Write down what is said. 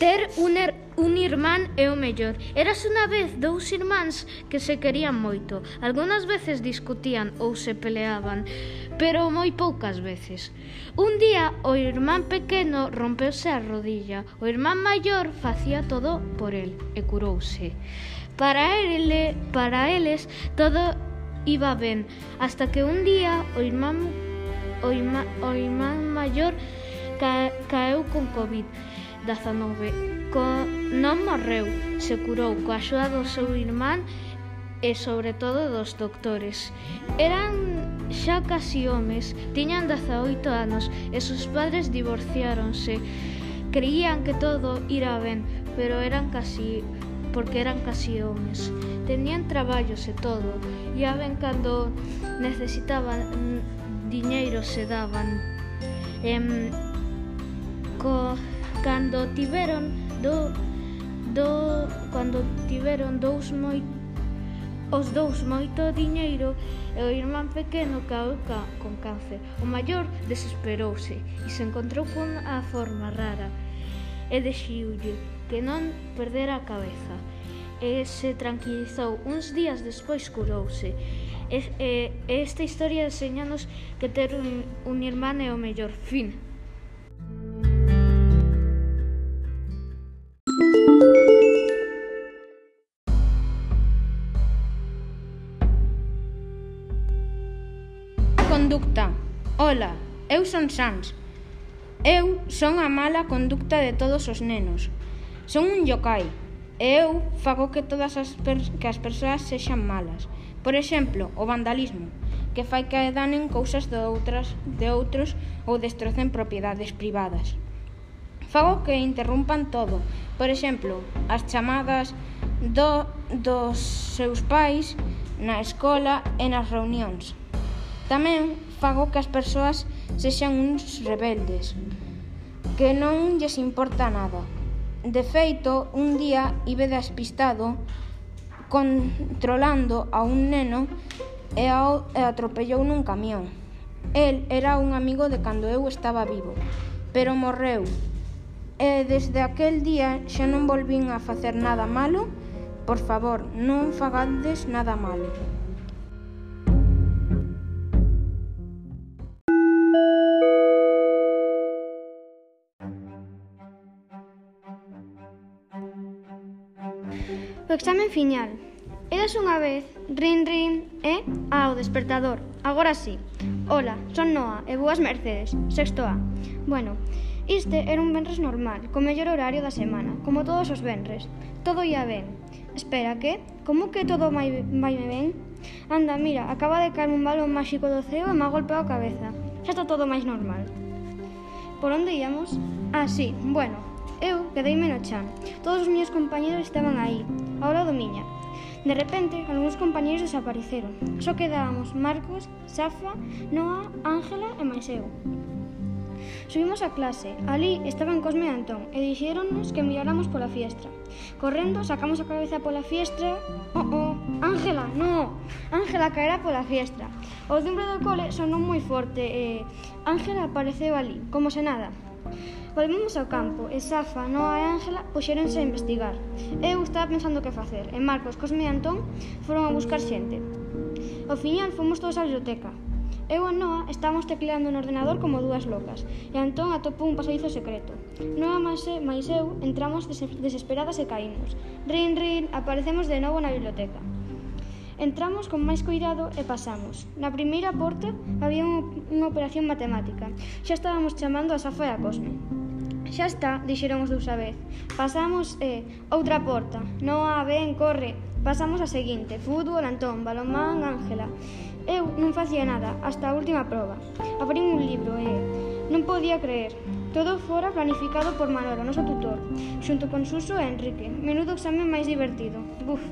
Ter un, er, un irmán é o mellor. Eras unha vez dous irmáns que se querían moito. Algunas veces discutían ou se peleaban, pero moi poucas veces. Un día o irmán pequeno rompeuse a rodilla. O irmán maior facía todo por el e curouse. Para ele, para eles todo iba ben, hasta que un día o irmán o irmán, o irmán maior ca, caeu con covid. 19. Co... Non morreu, se curou coa axuda do seu irmán e sobre todo dos doctores. Eran xa casi homes, tiñan 18 anos e sus padres divorciáronse. Creían que todo ira ben, pero eran casi porque eran casi homes. Tenían traballos e todo, e a ben cando necesitaban diñeiro se daban. Em, co cando tiveron do, do cando tiveron dous moi os dous moito diñeiro e o irmán pequeno caeu ca, con cáncer. O maior desesperouse e se encontrou con a forma rara e dexiulle que non perdera a cabeza e se tranquilizou. Uns días despois curouse. E, e, esta historia enseñanos que ter un, un irmán é o mellor fin. conducta. Ola, eu son Sans. Eu son a mala conducta de todos os nenos. Son un yokai. E eu fago que todas as que as persoas sexan malas. Por exemplo, o vandalismo, que fai que danen cousas de outras de outros ou destrocen propiedades privadas. Fago que interrumpan todo. Por exemplo, as chamadas do, dos seus pais na escola e nas reunións. Tamén fago que as persoas sexan uns rebeldes, que non lles importa nada. De feito, un día ibe despistado controlando a un neno e, ao, e atropellou nun camión. El era un amigo de cando eu estaba vivo, pero morreu. E desde aquel día xa non volvín a facer nada malo. Por favor, non fagades nada malo. O examen final. Eras unha vez, rin rin, e ao despertador. Agora sí. Ola, son Noa e boas Mercedes, sexto A. Bueno, Este era un venres normal, co mellor horario da semana, como todos os venres. Todo ia ben. Espera, que? Como que todo vai, vai ben? Anda, mira, acaba de caer un balón máxico do ceo e me ha golpeado a cabeza. Xa está todo máis normal. Por onde íamos? Ah, sí, bueno, Eu quedeime no chan. Todos os meus compañeros estaban aí, ao lado miña. De repente, algúns compañeiros desapareceron. Só quedábamos Marcos, Safa, Noa, Ángela e máis eu. Subimos a clase. Ali estaban Cosme e Antón e dixéronnos que miráramos pola fiestra. Correndo, sacamos a cabeza pola fiestra. Oh, oh, Ángela, no! Ángela caerá pola fiestra. O timbre do cole sonou moi forte e Ángela apareceu ali, como se nada. Volvemos ao campo e Safa, Noa e Ángela puxéronse a investigar. Eu estaba pensando que facer e Marcos, Cosme e Antón foron a buscar xente. Ao final fomos todos á biblioteca. Eu e Noa estábamos tecleando no ordenador como dúas locas e Antón atopou un pasadizo secreto. Noa máis, e, máis eu entramos desesperadas e caímos. Rin, rin, aparecemos de novo na biblioteca. Entramos con máis cuidado e pasamos. Na primeira porta había unha operación matemática. Xa estábamos chamando a Safa e a Cosme. Xa está, dixeron os dous a vez. Pasamos eh, outra porta. Noa, ben, corre. Pasamos a seguinte. Fútbol, Antón, balonmán, Ángela. Eu non facía nada, hasta a última proba. Abrín un libro e eh. non podía creer. Todo fora planificado por Manolo, noso tutor, xunto con Suso e Enrique. Menudo examen máis divertido. Buf.